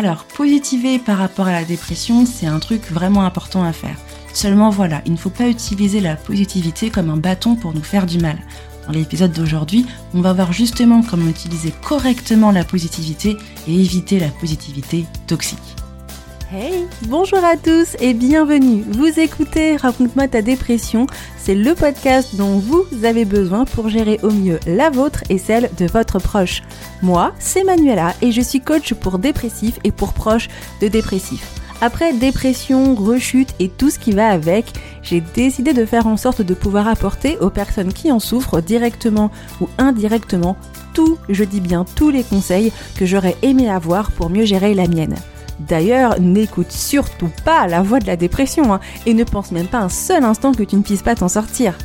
Alors, positiver par rapport à la dépression, c'est un truc vraiment important à faire. Seulement voilà, il ne faut pas utiliser la positivité comme un bâton pour nous faire du mal. Dans l'épisode d'aujourd'hui, on va voir justement comment utiliser correctement la positivité et éviter la positivité toxique. Hey, bonjour à tous et bienvenue. Vous écoutez Raconte-moi ta dépression. C'est le podcast dont vous avez besoin pour gérer au mieux la vôtre et celle de votre proche. Moi, c'est Manuela et je suis coach pour dépressifs et pour proches de dépressifs. Après dépression, rechute et tout ce qui va avec, j'ai décidé de faire en sorte de pouvoir apporter aux personnes qui en souffrent directement ou indirectement tout, je dis bien tous les conseils que j'aurais aimé avoir pour mieux gérer la mienne. D'ailleurs, n'écoute surtout pas la voix de la dépression hein, et ne pense même pas un seul instant que tu ne puisses pas t'en sortir.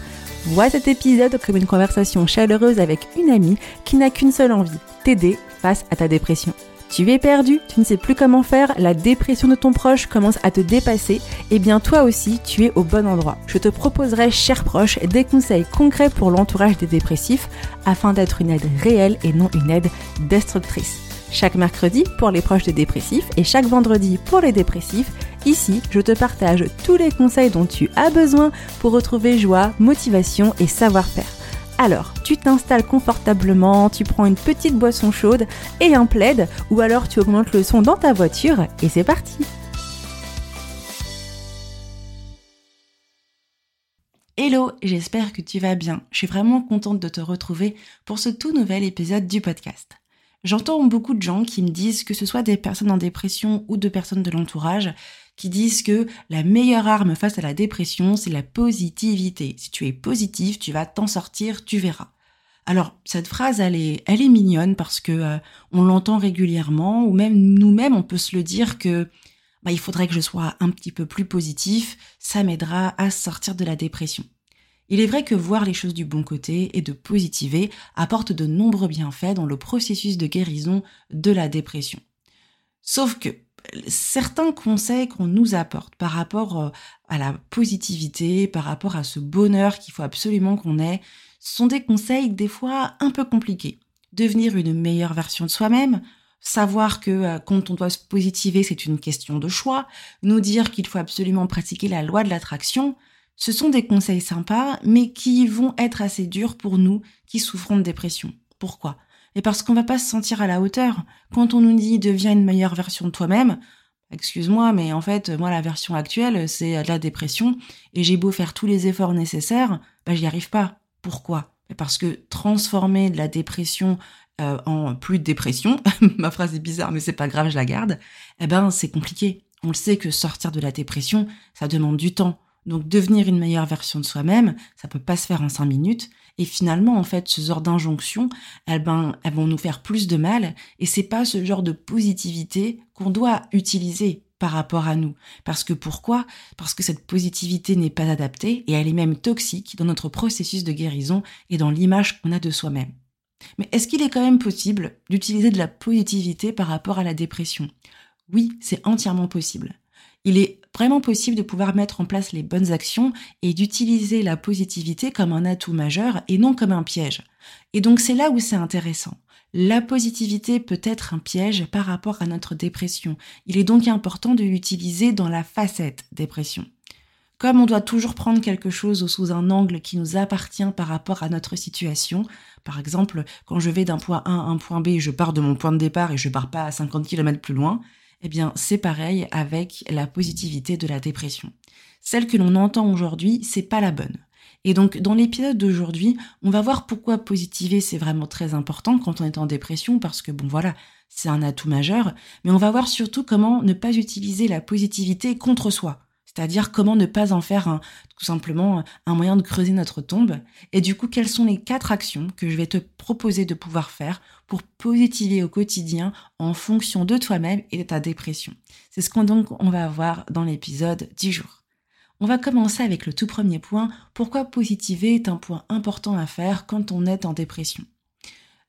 Vois cet épisode comme une conversation chaleureuse avec une amie qui n'a qu'une seule envie, t'aider face à ta dépression. Tu es perdu, tu ne sais plus comment faire, la dépression de ton proche commence à te dépasser, et eh bien toi aussi tu es au bon endroit. Je te proposerai, cher proche, des conseils concrets pour l'entourage des dépressifs afin d'être une aide réelle et non une aide destructrice chaque mercredi pour les proches des dépressifs et chaque vendredi pour les dépressifs. Ici, je te partage tous les conseils dont tu as besoin pour retrouver joie, motivation et savoir-faire. Alors, tu t'installes confortablement, tu prends une petite boisson chaude et un plaid, ou alors tu augmentes le son dans ta voiture et c'est parti Hello, j'espère que tu vas bien. Je suis vraiment contente de te retrouver pour ce tout nouvel épisode du podcast. J'entends beaucoup de gens qui me disent, que ce soit des personnes en dépression ou de personnes de l'entourage, qui disent que la meilleure arme face à la dépression, c'est la positivité. Si tu es positif, tu vas t'en sortir, tu verras. Alors cette phrase, elle est, elle est mignonne parce que euh, on l'entend régulièrement, ou même nous-mêmes, on peut se le dire que bah, il faudrait que je sois un petit peu plus positif, ça m'aidera à sortir de la dépression. Il est vrai que voir les choses du bon côté et de positiver apporte de nombreux bienfaits dans le processus de guérison de la dépression. Sauf que certains conseils qu'on nous apporte par rapport euh, à la positivité, par rapport à ce bonheur qu'il faut absolument qu'on ait, sont des conseils des fois un peu compliqués. Devenir une meilleure version de soi-même, savoir que euh, quand on doit se positiver, c'est une question de choix, nous dire qu'il faut absolument pratiquer la loi de l'attraction, ce sont des conseils sympas, mais qui vont être assez durs pour nous qui souffrons de dépression. Pourquoi? Et parce qu'on va pas se sentir à la hauteur. Quand on nous dit deviens une meilleure version de toi-même, excuse-moi, mais en fait, moi, la version actuelle, c'est la dépression, et j'ai beau faire tous les efforts nécessaires, bah, j'y arrive pas. Pourquoi? Parce que transformer de la dépression euh, en plus de dépression, ma phrase est bizarre, mais c'est pas grave, je la garde, eh ben, c'est compliqué. On le sait que sortir de la dépression, ça demande du temps. Donc devenir une meilleure version de soi-même, ça peut pas se faire en cinq minutes. Et finalement, en fait, ce genre d'injonctions, elles, ben, elles vont nous faire plus de mal. Et c'est pas ce genre de positivité qu'on doit utiliser par rapport à nous. Parce que pourquoi? Parce que cette positivité n'est pas adaptée et elle est même toxique dans notre processus de guérison et dans l'image qu'on a de soi-même. Mais est-ce qu'il est quand même possible d'utiliser de la positivité par rapport à la dépression? Oui, c'est entièrement possible. Il est vraiment possible de pouvoir mettre en place les bonnes actions et d'utiliser la positivité comme un atout majeur et non comme un piège. Et donc c'est là où c'est intéressant. La positivité peut être un piège par rapport à notre dépression. Il est donc important de l'utiliser dans la facette dépression. Comme on doit toujours prendre quelque chose sous un angle qui nous appartient par rapport à notre situation, par exemple, quand je vais d'un point A à un point B, je pars de mon point de départ et je pars pas à 50 km plus loin, eh bien, c'est pareil avec la positivité de la dépression. Celle que l'on entend aujourd'hui, c'est pas la bonne. Et donc, dans l'épisode d'aujourd'hui, on va voir pourquoi positiver, c'est vraiment très important quand on est en dépression, parce que bon, voilà, c'est un atout majeur. Mais on va voir surtout comment ne pas utiliser la positivité contre soi. C'est-à-dire comment ne pas en faire tout simplement un moyen de creuser notre tombe. Et du coup, quelles sont les quatre actions que je vais te proposer de pouvoir faire pour positiver au quotidien en fonction de toi-même et de ta dépression? C'est ce qu'on va voir dans l'épisode 10 jours. On va commencer avec le tout premier point, pourquoi positiver est un point important à faire quand on est en dépression?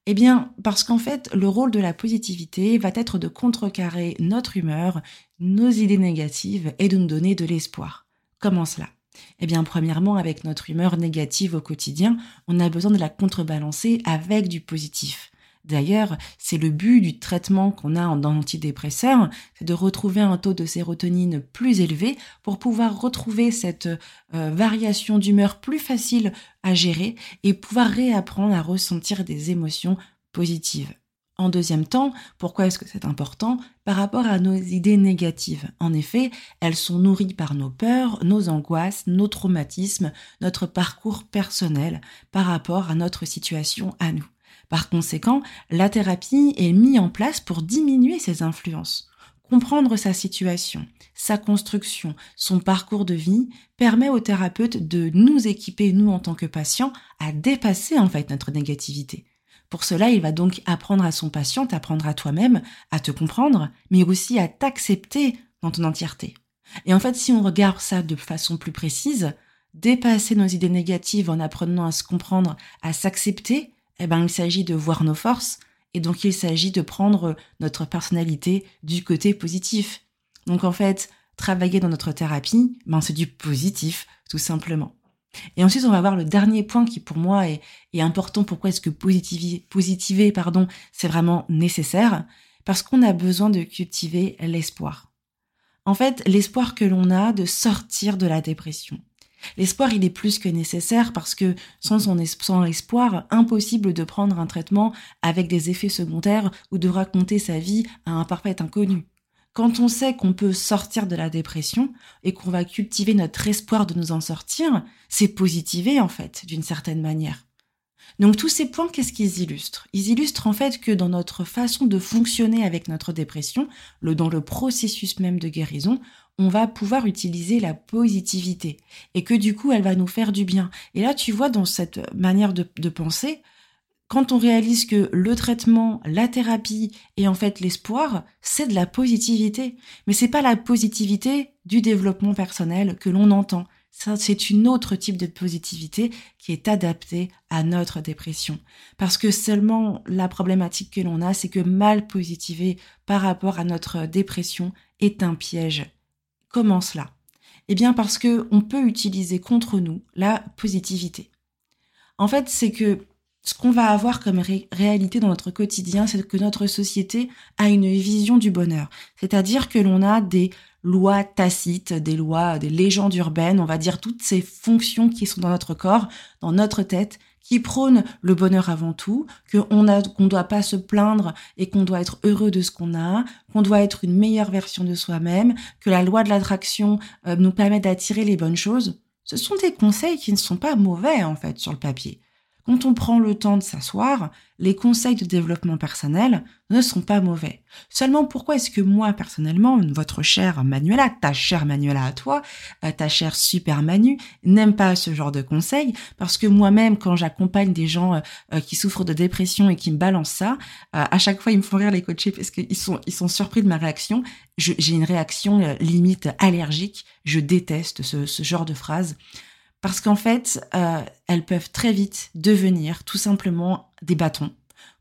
Eh bien, parce qu'en fait, le rôle de la positivité va être de contrecarrer notre humeur, nos idées négatives et de nous donner de l'espoir. Comment cela? Eh bien, premièrement, avec notre humeur négative au quotidien, on a besoin de la contrebalancer avec du positif. D'ailleurs, c'est le but du traitement qu'on a dans l'antidépresseur, c'est de retrouver un taux de sérotonine plus élevé pour pouvoir retrouver cette euh, variation d'humeur plus facile à gérer et pouvoir réapprendre à ressentir des émotions positives. En deuxième temps, pourquoi est-ce que c'est important Par rapport à nos idées négatives? En effet, elles sont nourries par nos peurs, nos angoisses, nos traumatismes, notre parcours personnel par rapport à notre situation à nous. Par conséquent, la thérapie est mise en place pour diminuer ces influences. Comprendre sa situation, sa construction, son parcours de vie permet au thérapeute de nous équiper, nous en tant que patients, à dépasser en fait notre négativité. Pour cela, il va donc apprendre à son patient, apprendre à toi-même, à te comprendre, mais aussi à t'accepter dans ton entièreté. Et en fait, si on regarde ça de façon plus précise, dépasser nos idées négatives en apprenant à se comprendre, à s'accepter, eh ben, il s'agit de voir nos forces et donc il s'agit de prendre notre personnalité du côté positif. Donc en fait, travailler dans notre thérapie, ben, c'est du positif, tout simplement. Et ensuite, on va voir le dernier point qui pour moi est, important. Pourquoi est-ce que positiver, pardon, c'est vraiment nécessaire? Parce qu'on a besoin de cultiver l'espoir. En fait, l'espoir que l'on a de sortir de la dépression. L'espoir, il est plus que nécessaire parce que sans son sans espoir, impossible de prendre un traitement avec des effets secondaires ou de raconter sa vie à un parfait inconnu. Quand on sait qu'on peut sortir de la dépression et qu'on va cultiver notre espoir de nous en sortir, c'est positiver en fait, d'une certaine manière. Donc tous ces points, qu'est-ce qu'ils illustrent? Ils illustrent en fait que dans notre façon de fonctionner avec notre dépression, le, dans le processus même de guérison, on va pouvoir utiliser la positivité et que du coup elle va nous faire du bien. Et là tu vois dans cette manière de, de penser, quand on réalise que le traitement, la thérapie et en fait l'espoir, c'est de la positivité. Mais c'est pas la positivité du développement personnel que l'on entend. c'est une autre type de positivité qui est adaptée à notre dépression. Parce que seulement la problématique que l'on a, c'est que mal positiver par rapport à notre dépression est un piège. Comment cela? Eh bien parce que on peut utiliser contre nous la positivité. En fait, c'est que ce qu'on va avoir comme réalité dans notre quotidien, c'est que notre société a une vision du bonheur. C'est-à-dire que l'on a des lois tacites, des lois, des légendes urbaines, on va dire toutes ces fonctions qui sont dans notre corps, dans notre tête, qui prônent le bonheur avant tout, qu'on qu'on doit pas se plaindre et qu'on doit être heureux de ce qu'on a, qu'on doit être une meilleure version de soi-même, que la loi de l'attraction euh, nous permet d'attirer les bonnes choses. Ce sont des conseils qui ne sont pas mauvais, en fait, sur le papier. Quand on prend le temps de s'asseoir, les conseils de développement personnel ne sont pas mauvais. Seulement pourquoi est-ce que moi personnellement, votre chère Manuela, ta chère Manuela à toi, euh, ta chère super Manu, n'aime pas ce genre de conseils? Parce que moi-même, quand j'accompagne des gens euh, euh, qui souffrent de dépression et qui me balancent ça, à chaque fois ils me font rire les coachés parce qu'ils sont surpris de ma réaction. J'ai une réaction limite allergique. Je déteste ce, ce genre de phrases parce qu'en fait, euh, elles peuvent très vite devenir tout simplement des bâtons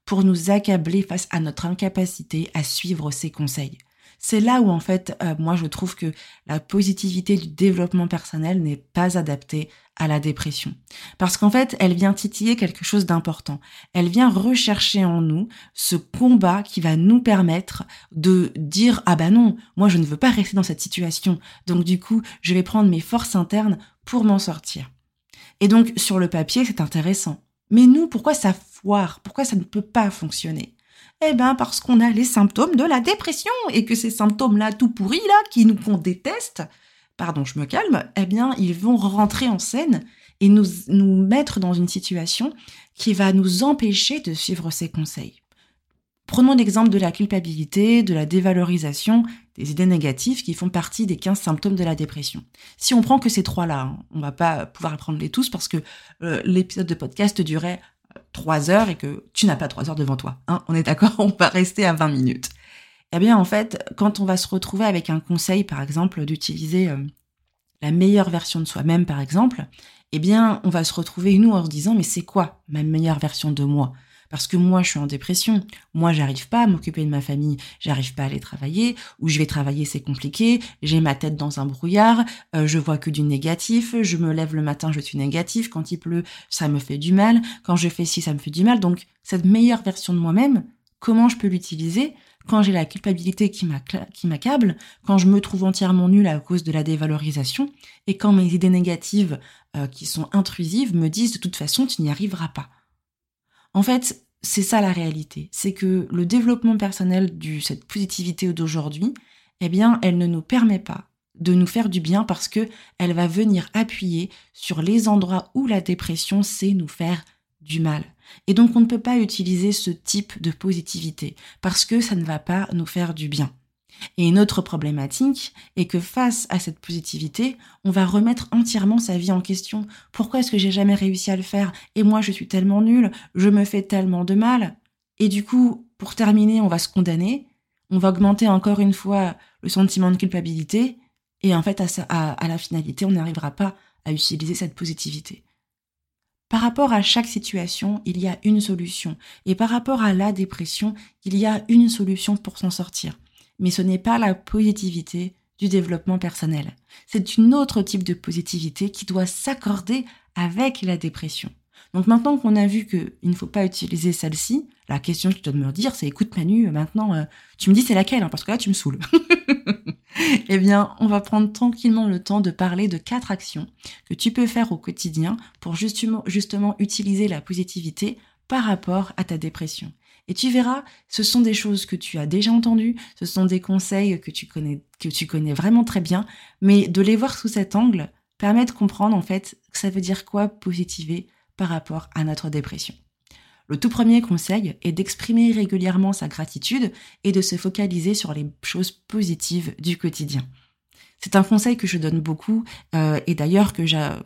pour nous accabler face à notre incapacité à suivre ces conseils. C'est là où en fait, euh, moi je trouve que la positivité du développement personnel n'est pas adaptée à la dépression. Parce qu'en fait, elle vient titiller quelque chose d'important. Elle vient rechercher en nous ce combat qui va nous permettre de dire ah bah non, moi je ne veux pas rester dans cette situation. Donc du coup, je vais prendre mes forces internes pour m'en sortir. Et donc sur le papier, c'est intéressant. Mais nous, pourquoi ça foire? Pourquoi ça ne peut pas fonctionner? Eh ben parce qu'on a les symptômes de la dépression et que ces symptômes-là tout pourris là, qui nous qu'on déteste, pardon, je me calme, eh bien ils vont rentrer en scène et nous nous mettre dans une situation qui va nous empêcher de suivre ces conseils. Prenons l'exemple de la culpabilité, de la dévalorisation, des idées négatives qui font partie des 15 symptômes de la dépression. Si on prend que ces trois-là, hein, on va pas pouvoir apprendre les tous parce que euh, l'épisode de podcast durait trois heures et que tu n'as pas trois heures devant toi. Hein, on est d'accord, on va rester à 20 minutes. Eh bien, en fait, quand on va se retrouver avec un conseil, par exemple, d'utiliser euh, la meilleure version de soi-même, par exemple, eh bien, on va se retrouver, nous, en se disant, mais c'est quoi ma meilleure version de moi? Parce que moi je suis en dépression, moi j'arrive pas à m'occuper de ma famille, j'arrive pas à aller travailler, ou je vais travailler c'est compliqué, j'ai ma tête dans un brouillard, euh, je vois que du négatif, je me lève le matin je suis négatif, quand il pleut ça me fait du mal, quand je fais ci ça me fait du mal, donc cette meilleure version de moi-même, comment je peux l'utiliser quand j'ai la culpabilité qui m'accable, quand je me trouve entièrement nulle à cause de la dévalorisation, et quand mes idées négatives euh, qui sont intrusives me disent de toute façon tu n'y arriveras pas. En fait, c'est ça la réalité, c'est que le développement personnel de cette positivité d'aujourd'hui, eh bien, elle ne nous permet pas de nous faire du bien parce que elle va venir appuyer sur les endroits où la dépression sait nous faire du mal. Et donc on ne peut pas utiliser ce type de positivité parce que ça ne va pas nous faire du bien. Et une autre problématique est que face à cette positivité, on va remettre entièrement sa vie en question. Pourquoi est-ce que j'ai jamais réussi à le faire? Et moi, je suis tellement nulle, je me fais tellement de mal. Et du coup, pour terminer, on va se condamner, on va augmenter encore une fois le sentiment de culpabilité, et en fait, à, à la finalité, on n'arrivera pas à utiliser cette positivité. Par rapport à chaque situation, il y a une solution. Et par rapport à la dépression, il y a une solution pour s'en sortir. Mais ce n'est pas la positivité du développement personnel. C'est une autre type de positivité qui doit s'accorder avec la dépression. Donc maintenant qu'on a vu qu'il ne faut pas utiliser celle-ci, la question que tu dois me dire, c'est écoute Manu, maintenant euh, tu me dis c'est laquelle, hein, parce que là tu me saoules. eh bien, on va prendre tranquillement le temps de parler de quatre actions que tu peux faire au quotidien pour justement utiliser la positivité par rapport à ta dépression. Et tu verras, ce sont des choses que tu as déjà entendues, ce sont des conseils que tu connais, vraiment très bien, mais de les voir sous cet angle permet de comprendre en fait que ça veut dire quoi positiver par rapport à notre dépression. Le tout premier conseil est d'exprimer régulièrement sa gratitude et de se focaliser sur les choses positives du quotidien. C'est un conseil que je donne beaucoup euh, et d'ailleurs que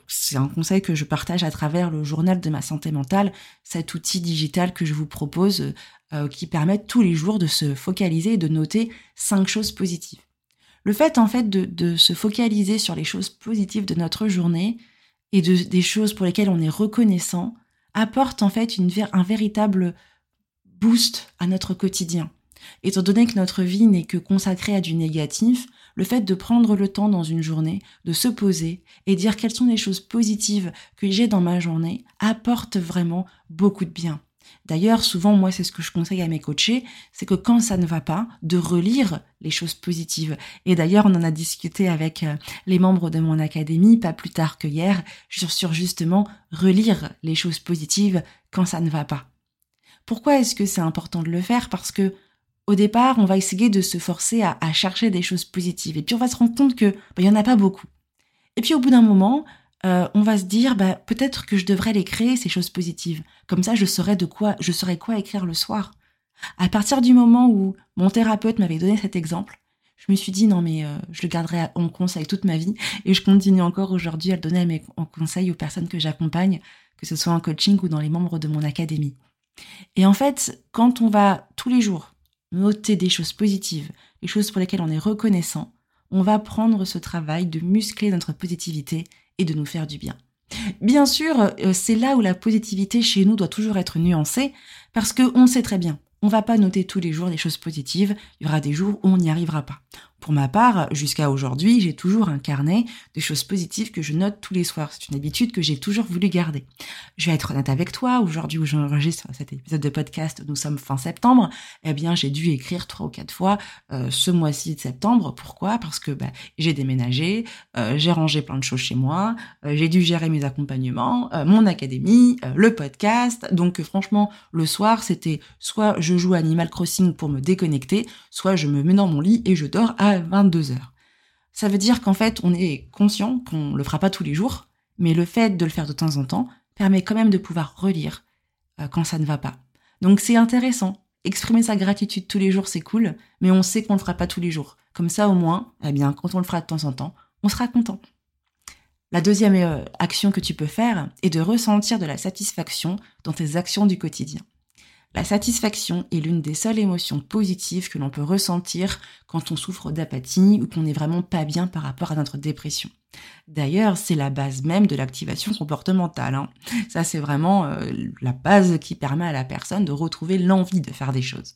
c'est un conseil que je partage à travers le journal de ma santé mentale, cet outil digital que je vous propose euh, qui permet tous les jours de se focaliser et de noter cinq choses positives. Le fait en fait de, se focaliser sur les choses positives de notre journée, et de, des choses pour lesquelles on est reconnaissant apporte en fait un véritable boost à notre quotidien. Étant donné que notre vie n'est que consacrée à du négatif, le fait de prendre le temps dans une journée, de se poser et dire quelles sont les choses positives que j'ai dans ma journée apporte vraiment beaucoup de bien. D'ailleurs, souvent, moi, c'est ce que je conseille à mes coachés, c'est que quand ça ne va pas, de relire les choses positives. Et d'ailleurs, on en a discuté avec euh, les membres de mon académie, pas plus tard que hier, sur, justement relire les choses positives quand ça ne va pas. Pourquoi est-ce que c'est important de le faire? Parce que au départ, on va essayer de se forcer à, chercher des choses positives. Et puis on va se rendre compte que bah, il y en a pas beaucoup. Et puis au bout d'un moment, euh, on va se dire bah, peut-être que je devrais les créer ces choses positives. Comme ça, je saurais de quoi, je saurais quoi écrire le soir. À partir du moment où mon thérapeute m'avait donné cet exemple, je me suis dit non mais euh, je le garderai en conseil toute ma vie et je continue encore aujourd'hui à le donner mes, en conseil aux personnes que j'accompagne, que ce soit en coaching ou dans les membres de mon académie. Et en fait, quand on va tous les jours noter des choses positives, les choses pour lesquelles on est reconnaissant, on va prendre ce travail de muscler notre positivité et de nous faire du bien. Bien sûr, euh, c'est là où la positivité chez nous doit toujours être nuancée, parce qu'on sait très bien, on va pas noter tous les jours des choses positives, il y aura des jours où on n'y arrivera pas. Pour ma part, jusqu'à aujourd'hui, j'ai toujours un carnet de choses positives que je note tous les soirs. C'est une habitude que j'ai toujours voulu garder. Je vais être honnête avec toi. Aujourd'hui où j'enregistre cet épisode de podcast, nous sommes fin septembre. Eh bien, j'ai dû écrire trois ou quatre fois euh, ce mois-ci de septembre. Pourquoi? Parce que bah, j'ai déménagé, euh, j'ai rangé plein de choses chez moi, euh, j'ai dû gérer mes accompagnements, mon académie, le podcast. Donc, franchement, le soir, c'était soit je joue à Animal Crossing pour me déconnecter, soit je me mets dans mon lit et je dors à 22 heures. Ça veut dire qu'en fait, on est conscient qu'on le fera pas tous les jours, mais le fait de le faire de temps en temps permet quand même de pouvoir relire euh, quand ça ne va pas. Donc c'est intéressant. Exprimer sa gratitude tous les jours, c'est cool, mais on sait qu'on le fera pas tous les jours. Comme ça, au moins, eh bien, quand on le fera de temps en temps, on sera content. La deuxième euh, action que tu peux faire est de ressentir de la satisfaction dans tes actions du quotidien. La satisfaction est l'une des seules émotions positives que l'on peut ressentir quand on souffre d'apathie ou qu'on n'est vraiment pas bien par rapport à notre dépression. D'ailleurs, c'est la base même de l'activation comportementale. Hein. Ça, c'est vraiment euh, la base qui permet à la personne de retrouver l'envie de faire des choses.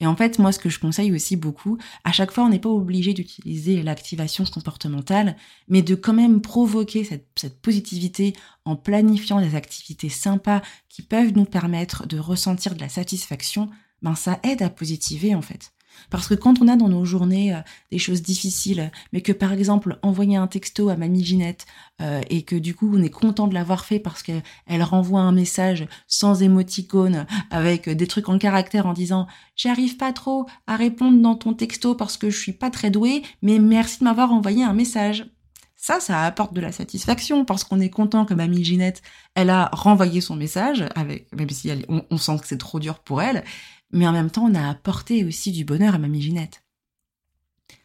Et en fait, moi, ce que je conseille aussi beaucoup, à chaque fois, on n'est pas obligé d'utiliser l'activation comportementale, mais de quand même provoquer cette, positivité en planifiant des activités sympas qui peuvent nous permettre de ressentir de la satisfaction, ben ça aide à positiver en fait. Parce que quand on a dans nos journées euh, des choses difficiles, mais que par exemple envoyer un texto à mamie Ginette euh, et que du coup on est content de l'avoir fait parce qu'elle renvoie un message sans émoticône avec des trucs en caractère en disant j'arrive pas trop à répondre dans ton texto parce que je suis pas très douée, mais merci de m'avoir envoyé un message. Ça, ça apporte de la satisfaction parce qu'on est content que mamie Ginette, elle a renvoyé son message avec, même si on sent que c'est trop dur pour elle, mais en même temps, on a apporté aussi du bonheur à Mamie Ginette.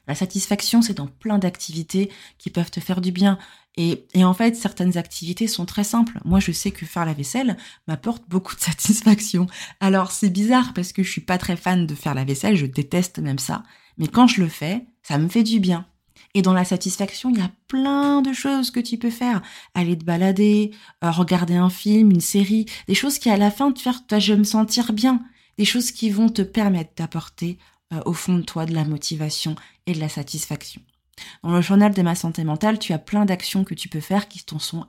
La satisfaction, c'est dans plein d'activités qui peuvent te faire du bien. Et, en fait, certaines activités sont très simples. Moi, je sais que faire la vaisselle m'apporte beaucoup de satisfaction. Alors, c'est bizarre parce que je suis pas très fan de faire la vaisselle, je déteste même ça. Mais quand je le fais, ça me fait du bien. Et dans la satisfaction, il y a plein de choses que tu peux faire. Aller te balader, euh, regarder un film, une série, des choses qui à la fin te faire, je me sentir bien des choses qui vont te permettre d'apporter euh, au fond de toi de la motivation et de la satisfaction. Dans le journal de ma santé mentale, tu as plein d'actions que tu peux faire qui te sont,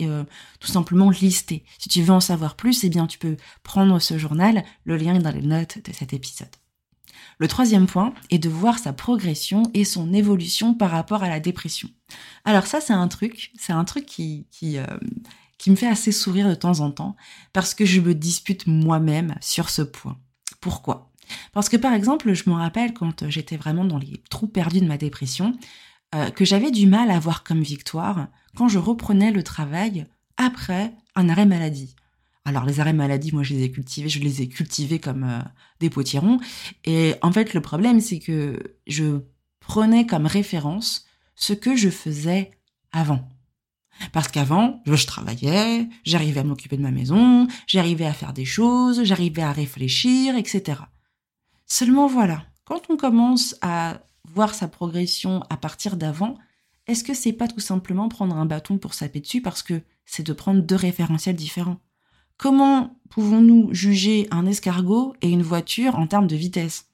euh, tout simplement listées. Si tu veux en savoir plus, eh bien tu peux prendre ce journal, le lien est dans les notes de cet épisode. Le troisième point est de voir sa progression et son évolution par rapport à la dépression. Alors ça, c'est un truc, c'est un truc qui, qui, euh, qui me fait assez sourire de temps en temps parce que je me dispute moi-même sur ce point. Pourquoi? Parce que par exemple, je me rappelle quand j'étais vraiment dans les trous perdus de ma dépression, euh, que j'avais du mal à voir comme victoire quand je reprenais le travail après un arrêt maladie. Alors les arrêts maladie, moi je les ai cultivés, je les ai cultivés comme euh, des potirons. Et en fait le problème c'est que je prenais comme référence ce que je faisais avant. Parce qu'avant, je travaillais, j'arrivais à m'occuper de ma maison, j'arrivais à faire des choses, j'arrivais à réfléchir, etc. Seulement voilà, quand on commence à voir sa progression à partir d'avant, est-ce que c'est pas tout simplement prendre un bâton pour saper dessus parce que c'est de prendre deux référentiels différents? Comment pouvons-nous juger un escargot et une voiture en termes de vitesse?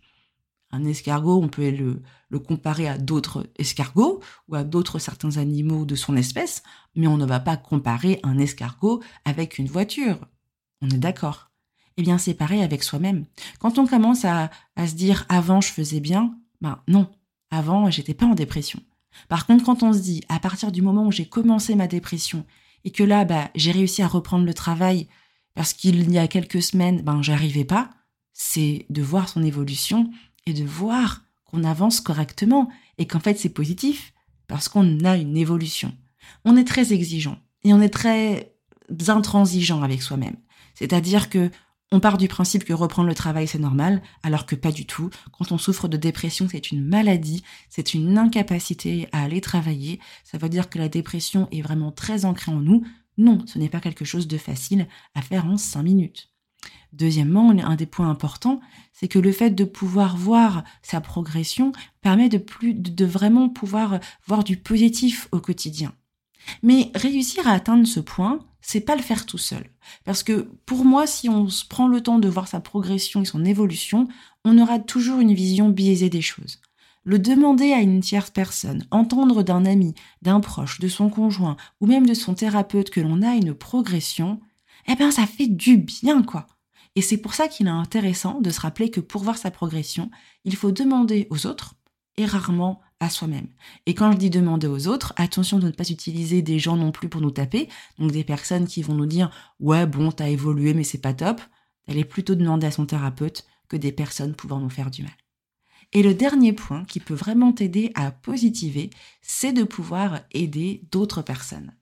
Un escargot, on peut le, comparer à d'autres escargots ou à d'autres certains animaux de son espèce, mais on ne va pas comparer un escargot avec une voiture. On est d'accord. Eh bien, c'est pareil avec soi-même. Quand on commence à, à se dire avant je faisais bien, ben non, avant j'étais pas en dépression. Par contre, quand on se dit à partir du moment où j'ai commencé ma dépression et que là, bah, j'ai réussi à reprendre le travail parce qu'il y a quelques semaines, ben, j'arrivais pas, c'est de voir son évolution et de voir qu'on avance correctement et qu'en fait c'est positif parce qu'on a une évolution. On est très exigeant et on est très intransigeant avec soi-même. C'est-à-dire que on part du principe que reprendre le travail c'est normal, alors que pas du tout. Quand on souffre de dépression, c'est une maladie, c'est une incapacité à aller travailler. Ça veut dire que la dépression est vraiment très ancrée en nous. Non, ce n'est pas quelque chose de facile à faire en cinq minutes. Deuxièmement, un des points importants, c'est que le fait de pouvoir voir sa progression permet de plus de vraiment pouvoir voir du positif au quotidien. Mais réussir à atteindre ce point, c'est pas le faire tout seul. Parce que pour moi, si on se prend le temps de voir sa progression et son évolution, on aura toujours une vision biaisée des choses. Le demander à une tierce personne, entendre d'un ami, d'un proche, de son conjoint ou même de son thérapeute que l'on a une progression, eh ben ça fait du bien quoi. Et c'est pour ça qu'il est intéressant de se rappeler que pour voir sa progression, il faut demander aux autres et rarement à soi-même. Et quand je dis demander aux autres, attention de ne pas utiliser des gens non plus pour nous taper, donc des personnes qui vont nous dire ouais bon t'as évolué mais c'est pas top, est plutôt demander à son thérapeute que des personnes pouvant nous faire du mal. Et le dernier point qui peut vraiment t'aider à positiver, c'est de pouvoir aider d'autres personnes.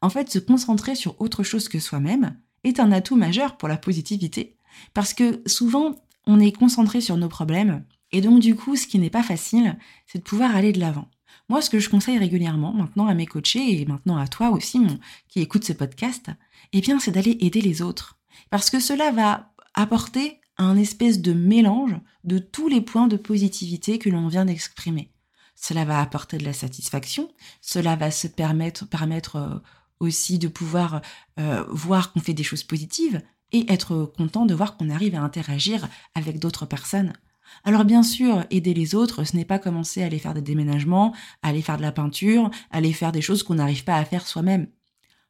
En fait, se concentrer sur autre chose que soi-même, est un atout majeur pour la positivité. Parce que souvent, on est concentré sur nos problèmes, et donc du coup, ce qui n'est pas facile, c'est de pouvoir aller de l'avant. Moi, ce que je conseille régulièrement, maintenant à mes coachés, et maintenant à toi aussi, qui écoute ce podcast, eh bien, c'est d'aller aider les autres. Parce que cela va apporter un espèce de mélange de tous les points de positivité que l'on vient d'exprimer. Cela va apporter de la satisfaction, cela va se permettre, permettre euh, aussi de pouvoir euh, voir qu'on fait des choses positives et être content de voir qu'on arrive à interagir avec d'autres personnes. Alors bien sûr, aider les autres, ce n'est pas commencer à aller faire des déménagements, à aller faire de la peinture, à aller faire des choses qu'on n'arrive pas à faire soi-même.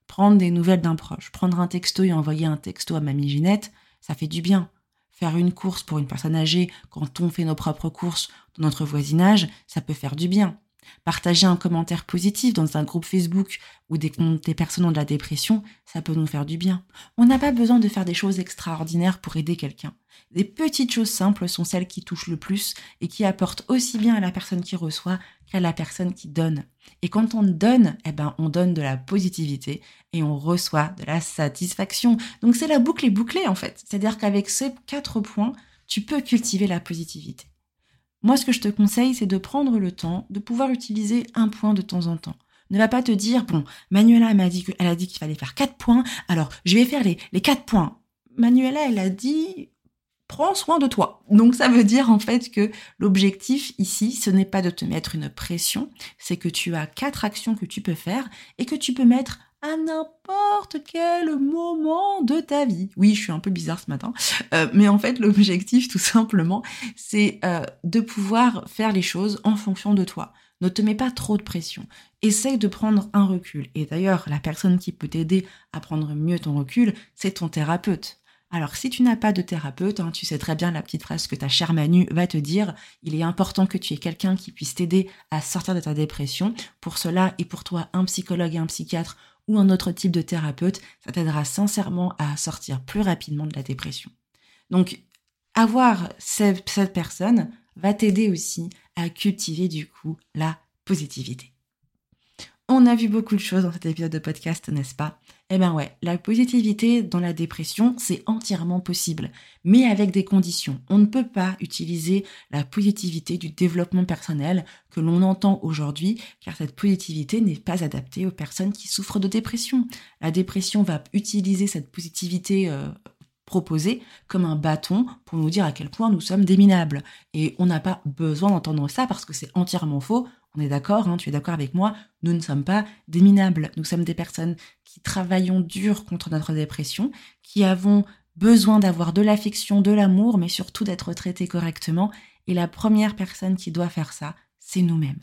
Prendre des nouvelles d'un proche, prendre un texto et envoyer un texto à mamie Ginette, ça fait du bien. Faire une course pour une personne âgée quand on fait nos propres courses dans notre voisinage, ça peut faire du bien. Partager un commentaire positif dans un groupe Facebook ou des, des personnes ont de la dépression, ça peut nous faire du bien. On n'a pas besoin de faire des choses extraordinaires pour aider quelqu'un. Des petites choses simples sont celles qui touchent le plus et qui apportent aussi bien à la personne qui reçoit qu'à la personne qui donne. Et quand on donne, eh ben, on donne de la positivité et on reçoit de la satisfaction. Donc c'est la boucle est bouclée en fait. C'est-à-dire qu'avec ces quatre points, tu peux cultiver la positivité. Moi, ce que je te conseille, c'est de prendre le temps de pouvoir utiliser un point de temps en temps. Ne va pas te dire, bon, Manuela m'a dit qu'elle a dit qu'il fallait faire quatre points, alors je vais faire les, les quatre points. Manuela, elle a dit, prends soin de toi. Donc ça veut dire en fait que l'objectif ici, ce n'est pas de te mettre une pression, c'est que tu as quatre actions que tu peux faire et que tu peux mettre à n'importe quel moment de ta vie. Oui, je suis un peu bizarre ce matin, euh, mais en fait l'objectif tout simplement, c'est euh, de pouvoir faire les choses en fonction de toi. Ne te mets pas trop de pression. Essaye de prendre un recul. Et d'ailleurs, la personne qui peut t'aider à prendre mieux ton recul, c'est ton thérapeute. Alors si tu n'as pas de thérapeute, hein, tu sais très bien la petite phrase que ta chère Manu va te dire, il est important que tu aies quelqu'un qui puisse t'aider à sortir de ta dépression. Pour cela et pour toi, un psychologue et un psychiatre ou un autre type de thérapeute, ça t'aidera sincèrement à sortir plus rapidement de la dépression. Donc, avoir cette personne va t'aider aussi à cultiver du coup la positivité. On a vu beaucoup de choses dans cet épisode de podcast, n'est-ce pas? Eh ben ouais, la positivité dans la dépression, c'est entièrement possible, mais avec des conditions. On ne peut pas utiliser la positivité du développement personnel que l'on entend aujourd'hui, car cette positivité n'est pas adaptée aux personnes qui souffrent de dépression. La dépression va utiliser cette positivité euh, proposée comme un bâton pour nous dire à quel point nous sommes déminables. Et on n'a pas besoin d'entendre ça parce que c'est entièrement faux. On est d'accord, hein, tu es d'accord avec moi, nous ne sommes pas des minables. Nous sommes des personnes qui travaillons dur contre notre dépression, qui avons besoin d'avoir de l'affection, de l'amour, mais surtout d'être traités correctement. Et la première personne qui doit faire ça, c'est nous-mêmes.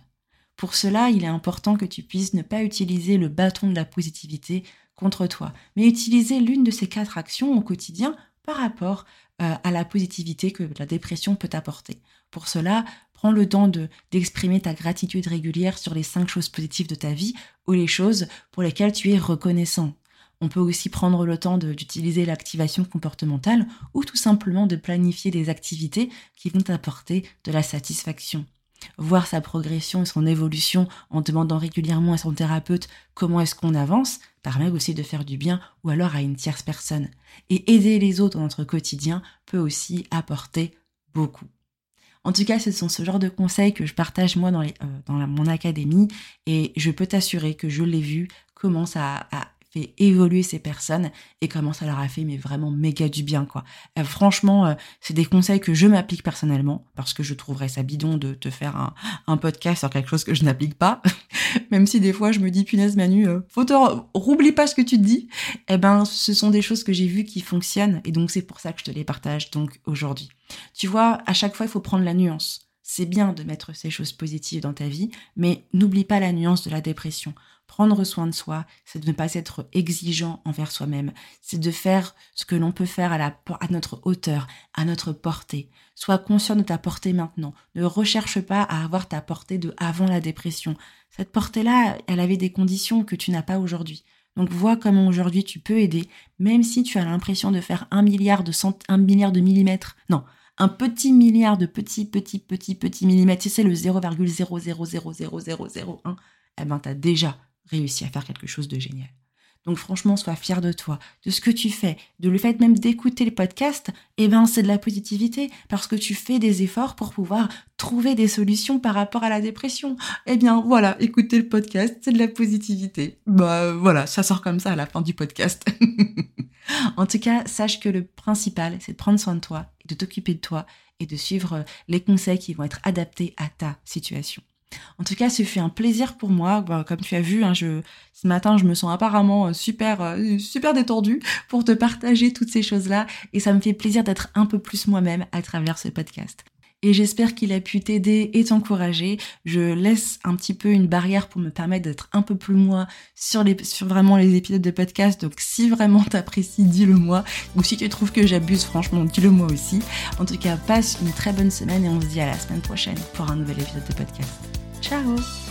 Pour cela, il est important que tu puisses ne pas utiliser le bâton de la positivité contre toi, mais utiliser l'une de ces quatre actions au quotidien par rapport euh, à la positivité que la dépression peut apporter. Pour cela, prends le temps de d'exprimer ta gratitude régulière sur les cinq choses positives de ta vie ou les choses pour lesquelles tu es reconnaissant. On peut aussi prendre le temps d'utiliser l'activation comportementale ou tout simplement de planifier des activités qui vont t'apporter de la satisfaction. Voir sa progression et son évolution en demandant régulièrement à son thérapeute comment est-ce qu'on avance permet aussi de faire du bien ou alors à une tierce personne. Et aider les autres dans notre quotidien peut aussi apporter beaucoup. En tout cas, ce sont ce genre de conseils que je partage moi dans, euh, mon académie. Et je peux t'assurer que je l'ai vu comment ça a évoluer ces personnes et comment ça leur a fait mais vraiment méga du bien quoi. Euh, franchement, euh, c'est des conseils que je m'applique personnellement parce que je trouverais ça bidon de te faire un, un podcast sur quelque chose que je n'applique pas, même si des fois je me dis punaise Manu, euh, faut te roublie pas ce que tu te dis. Eh ben, ce sont des choses que j'ai vues qui fonctionnent et donc c'est pour ça que je te les partage donc aujourd'hui. Tu vois, à chaque fois il faut prendre la nuance. C'est bien de mettre ces choses positives dans ta vie, mais n'oublie pas la nuance de la dépression. Prendre soin de soi, c'est de ne pas être exigeant envers soi-même, c'est de faire ce que l'on peut faire à, la, à notre hauteur, à notre portée. Sois conscient de ta portée maintenant. Ne recherche pas à avoir ta portée de avant la dépression. Cette portée-là, elle avait des conditions que tu n'as pas aujourd'hui. Donc vois comment aujourd'hui tu peux aider, même si tu as l'impression de faire un milliard de cent, un milliard de millimètres. Non, un petit milliard de petits, petits, petits, petits millimètres. Tu sais, le 0,0000001, eh ben, t'as déjà réussi à faire quelque chose de génial. Donc franchement, sois fier de toi, de ce que tu fais, de le fait même d'écouter les podcasts, eh ben c'est de la positivité parce que tu fais des efforts pour pouvoir trouver des solutions par rapport à la dépression. Eh bien voilà, écouter le podcast, c'est de la positivité. Bah voilà, ça sort comme ça à la fin du podcast. En tout cas, sache que le principal, c'est de prendre soin de toi de t'occuper de toi et de suivre les conseils qui vont être adaptés à ta situation. En tout cas, ce fut un plaisir pour moi. Bah, comme tu as vu, hein, je, ce matin, je me sens apparemment euh, super, euh, super détendue pour te partager toutes ces choses-là. Et ça me fait plaisir d'être un peu plus moi-même à travers ce podcast. Et j'espère qu'il a pu t'aider et t'encourager. Je laisse un petit peu une barrière pour me permettre d'être un peu plus moi sur les, vraiment les épisodes de podcast. Donc si vraiment t'apprécies, dis-le moi. Ou si tu trouves que j'abuse, franchement, dis-le moi aussi. En tout cas, passe une très bonne semaine et on se dit à la semaine prochaine pour un nouvel épisode de podcast. Ciao